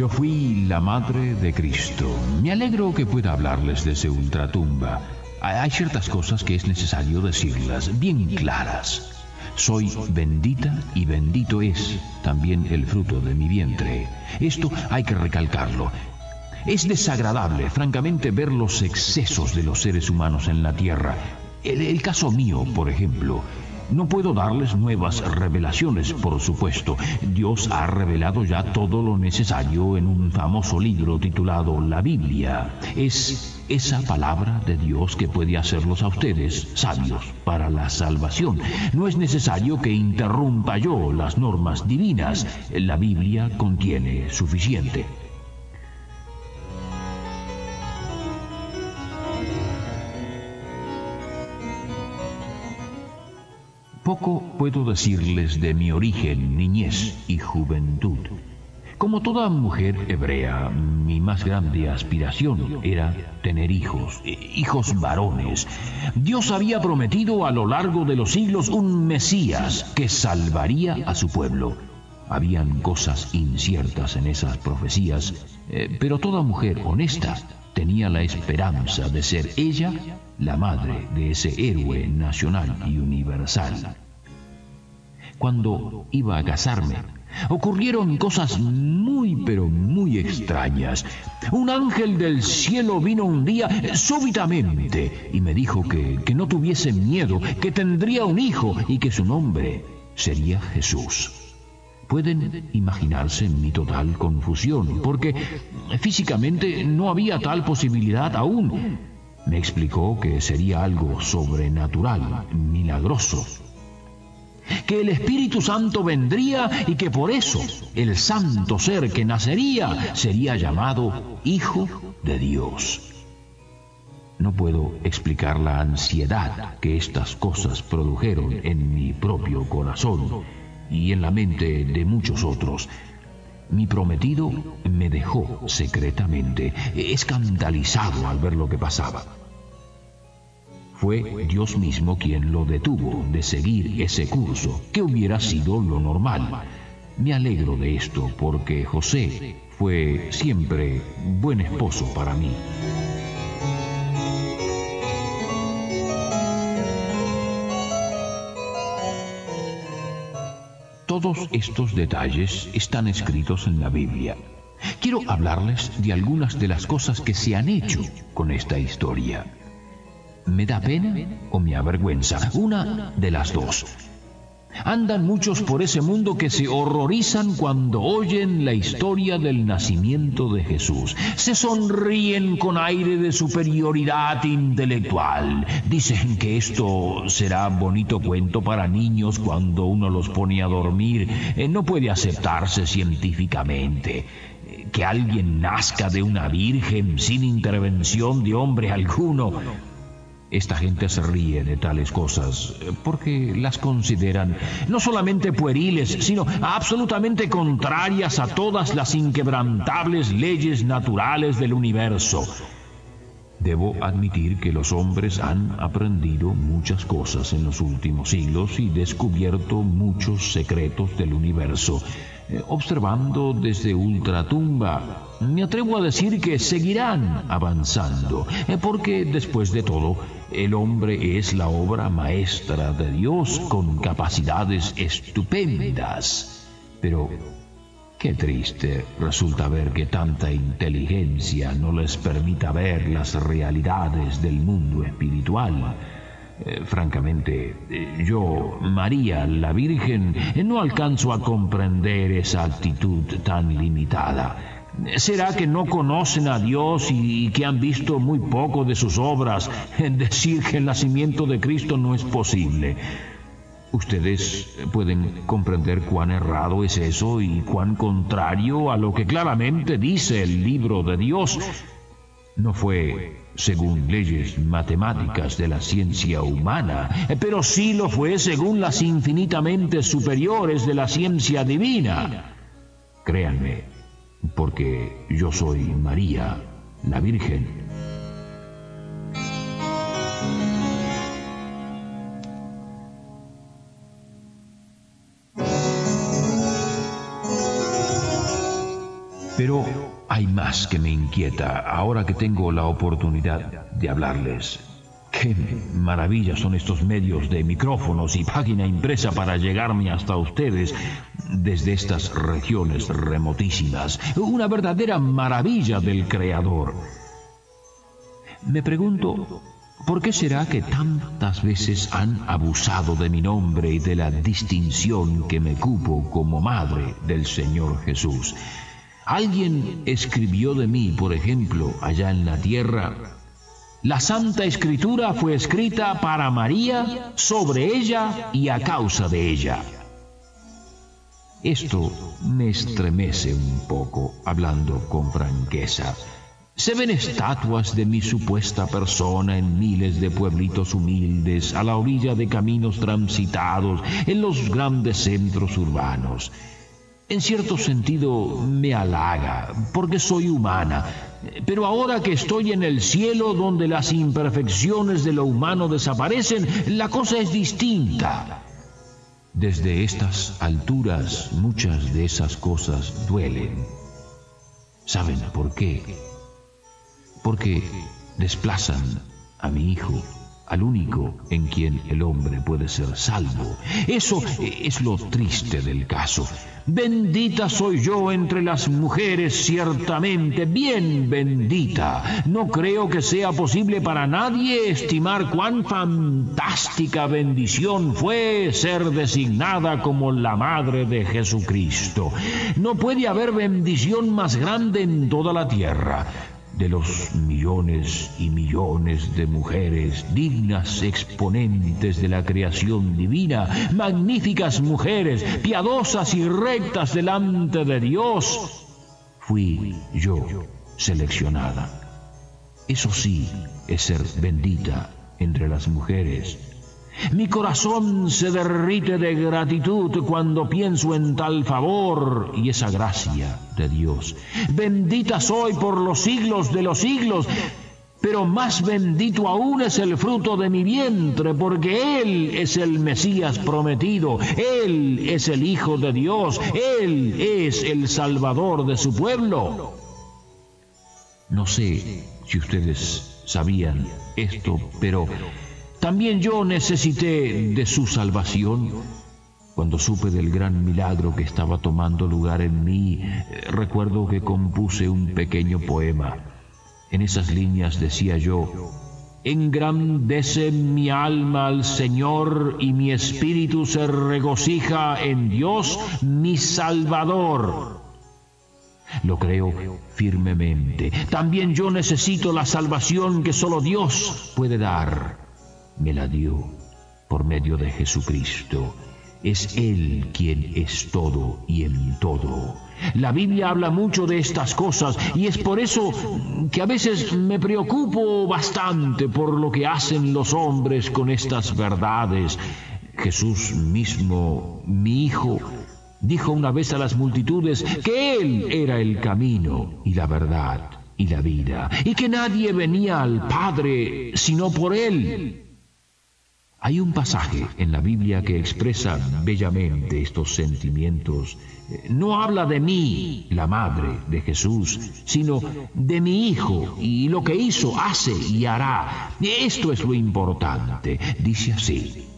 Yo fui la madre de Cristo. Me alegro que pueda hablarles desde ultratumba. Hay ciertas cosas que es necesario decirlas bien claras. Soy bendita y bendito es también el fruto de mi vientre. Esto hay que recalcarlo. Es desagradable, francamente, ver los excesos de los seres humanos en la tierra. El, el caso mío, por ejemplo. No puedo darles nuevas revelaciones, por supuesto. Dios ha revelado ya todo lo necesario en un famoso libro titulado La Biblia. Es esa palabra de Dios que puede hacerlos a ustedes sabios para la salvación. No es necesario que interrumpa yo las normas divinas. La Biblia contiene suficiente. Puedo decirles de mi origen, niñez y juventud. Como toda mujer hebrea, mi más grande aspiración era tener hijos, hijos varones. Dios había prometido a lo largo de los siglos un Mesías que salvaría a su pueblo. Habían cosas inciertas en esas profecías, eh, pero toda mujer honesta tenía la esperanza de ser ella la madre de ese héroe nacional y universal. Cuando iba a casarme, ocurrieron cosas muy pero muy extrañas. Un ángel del cielo vino un día súbitamente y me dijo que, que no tuviese miedo, que tendría un hijo y que su nombre sería Jesús. Pueden imaginarse mi total confusión, porque físicamente no había tal posibilidad aún. Me explicó que sería algo sobrenatural, milagroso. Que el Espíritu Santo vendría y que por eso el santo ser que nacería sería llamado Hijo de Dios. No puedo explicar la ansiedad que estas cosas produjeron en mi propio corazón y en la mente de muchos otros. Mi prometido me dejó secretamente, escandalizado al ver lo que pasaba. Fue Dios mismo quien lo detuvo de seguir ese curso, que hubiera sido lo normal. Me alegro de esto porque José fue siempre buen esposo para mí. Todos estos detalles están escritos en la Biblia. Quiero hablarles de algunas de las cosas que se han hecho con esta historia. ¿Me da pena o me avergüenza? Una de las dos. Andan muchos por ese mundo que se horrorizan cuando oyen la historia del nacimiento de Jesús. Se sonríen con aire de superioridad intelectual. Dicen que esto será bonito cuento para niños cuando uno los pone a dormir. Eh, no puede aceptarse científicamente que alguien nazca de una virgen sin intervención de hombre alguno. Esta gente se ríe de tales cosas porque las consideran no solamente pueriles, sino absolutamente contrarias a todas las inquebrantables leyes naturales del universo. Debo admitir que los hombres han aprendido muchas cosas en los últimos siglos y descubierto muchos secretos del universo. Eh, observando desde ultratumba, me atrevo a decir que seguirán avanzando, eh, porque después de todo, el hombre es la obra maestra de Dios con capacidades estupendas. Pero Qué triste resulta ver que tanta inteligencia no les permita ver las realidades del mundo espiritual. Eh, francamente, eh, yo, María la Virgen, eh, no alcanzo a comprender esa actitud tan limitada. ¿Será que no conocen a Dios y que han visto muy poco de sus obras? Decir que el nacimiento de Cristo no es posible. Ustedes pueden comprender cuán errado es eso y cuán contrario a lo que claramente dice el libro de Dios. No fue según leyes matemáticas de la ciencia humana, pero sí lo fue según las infinitamente superiores de la ciencia divina. Créanme, porque yo soy María, la Virgen. Pero hay más que me inquieta ahora que tengo la oportunidad de hablarles. Qué maravilla son estos medios de micrófonos y página impresa para llegarme hasta ustedes desde estas regiones remotísimas. Una verdadera maravilla del Creador. Me pregunto, ¿por qué será que tantas veces han abusado de mi nombre y de la distinción que me cupo como madre del Señor Jesús? Alguien escribió de mí, por ejemplo, allá en la tierra, la Santa Escritura fue escrita para María, sobre ella y a causa de ella. Esto me estremece un poco, hablando con franqueza. Se ven estatuas de mi supuesta persona en miles de pueblitos humildes, a la orilla de caminos transitados, en los grandes centros urbanos en cierto sentido me halaga, porque soy humana, pero ahora que estoy en el cielo donde las imperfecciones de lo humano desaparecen, la cosa es distinta. Desde estas alturas muchas de esas cosas duelen. ¿Saben por qué? Porque desplazan a mi hijo al único en quien el hombre puede ser salvo. Eso es lo triste del caso. Bendita soy yo entre las mujeres, ciertamente, bien bendita. No creo que sea posible para nadie estimar cuán fantástica bendición fue ser designada como la madre de Jesucristo. No puede haber bendición más grande en toda la tierra de los millones y millones de mujeres dignas exponentes de la creación divina, magníficas mujeres, piadosas y rectas delante de Dios, fui yo seleccionada. Eso sí es ser bendita entre las mujeres mi corazón se derrite de gratitud cuando pienso en tal favor y esa gracia Dios. Bendita soy por los siglos de los siglos, pero más bendito aún es el fruto de mi vientre, porque Él es el Mesías prometido, Él es el Hijo de Dios, Él es el Salvador de su pueblo. No sé si ustedes sabían esto, pero también yo necesité de su salvación. Cuando supe del gran milagro que estaba tomando lugar en mí, eh, recuerdo que compuse un pequeño poema. En esas líneas decía yo, Engrandece mi alma al Señor y mi espíritu se regocija en Dios mi Salvador. Lo creo firmemente. También yo necesito la salvación que solo Dios puede dar me la dio por medio de Jesucristo. Es Él quien es todo y en todo. La Biblia habla mucho de estas cosas y es por eso que a veces me preocupo bastante por lo que hacen los hombres con estas verdades. Jesús mismo, mi Hijo, dijo una vez a las multitudes que Él era el camino y la verdad y la vida y que nadie venía al Padre sino por Él. Hay un pasaje en la Biblia que expresa bellamente estos sentimientos. No habla de mí, la madre de Jesús, sino de mi hijo y lo que hizo, hace y hará. Esto es lo importante. Dice así.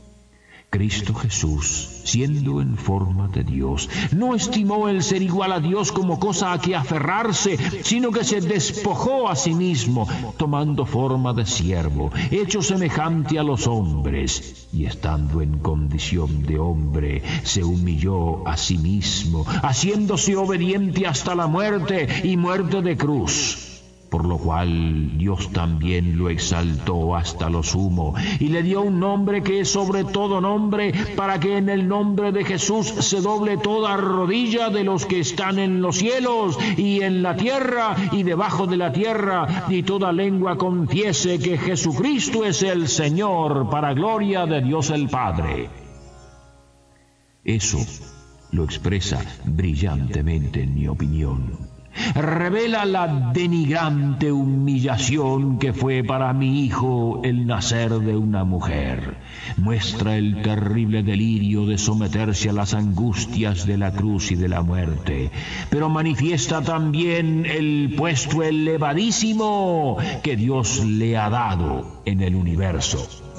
Cristo Jesús, siendo en forma de Dios, no estimó el ser igual a Dios como cosa a que aferrarse, sino que se despojó a sí mismo, tomando forma de siervo, hecho semejante a los hombres, y estando en condición de hombre, se humilló a sí mismo, haciéndose obediente hasta la muerte y muerte de cruz por lo cual Dios también lo exaltó hasta lo sumo y le dio un nombre que es sobre todo nombre, para que en el nombre de Jesús se doble toda rodilla de los que están en los cielos y en la tierra y debajo de la tierra, y toda lengua confiese que Jesucristo es el Señor, para gloria de Dios el Padre. Eso lo expresa brillantemente en mi opinión revela la denigrante humillación que fue para mi hijo el nacer de una mujer. Muestra el terrible delirio de someterse a las angustias de la cruz y de la muerte, pero manifiesta también el puesto elevadísimo que Dios le ha dado en el universo.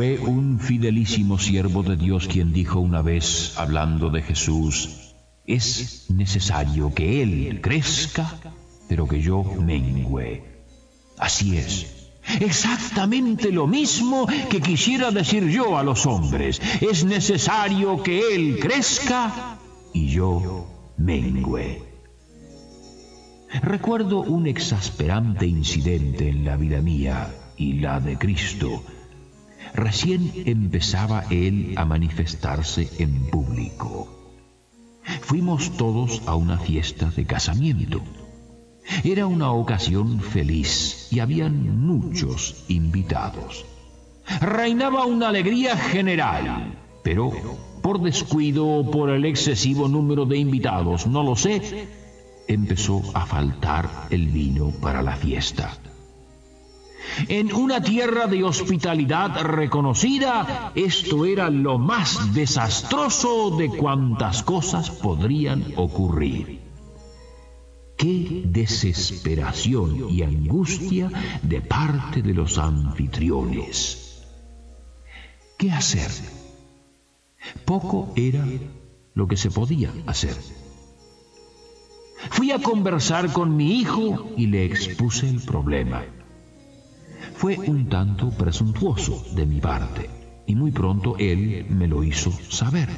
Fue un fidelísimo siervo de Dios quien dijo una vez, hablando de Jesús, es necesario que Él crezca, pero que yo mengüe. Así es. Exactamente lo mismo que quisiera decir yo a los hombres. Es necesario que Él crezca y yo mengüe. Recuerdo un exasperante incidente en la vida mía y la de Cristo Recién empezaba él a manifestarse en público. Fuimos todos a una fiesta de casamiento. Era una ocasión feliz y habían muchos invitados. Reinaba una alegría general, pero por descuido o por el excesivo número de invitados, no lo sé, empezó a faltar el vino para la fiesta. En una tierra de hospitalidad reconocida, esto era lo más desastroso de cuantas cosas podrían ocurrir. Qué desesperación y angustia de parte de los anfitriones. ¿Qué hacer? Poco era lo que se podía hacer. Fui a conversar con mi hijo y le expuse el problema. Fue un tanto presuntuoso de mi parte y muy pronto él me lo hizo saber.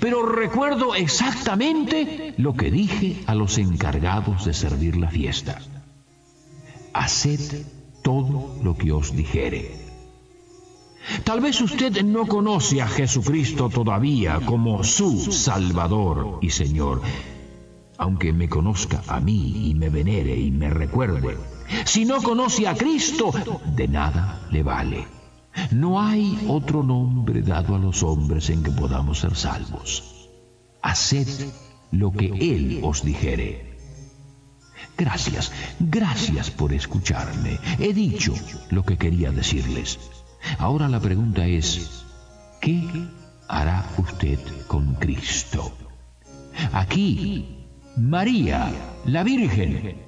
Pero recuerdo exactamente lo que dije a los encargados de servir la fiesta. Haced todo lo que os dijere. Tal vez usted no conoce a Jesucristo todavía como su Salvador y Señor, aunque me conozca a mí y me venere y me recuerde si no conoce a Cristo, de nada le vale. No hay otro nombre dado a los hombres en que podamos ser salvos. Haced lo que Él os dijere. Gracias, gracias por escucharme. He dicho lo que quería decirles. Ahora la pregunta es, ¿qué hará usted con Cristo? Aquí, María, la Virgen,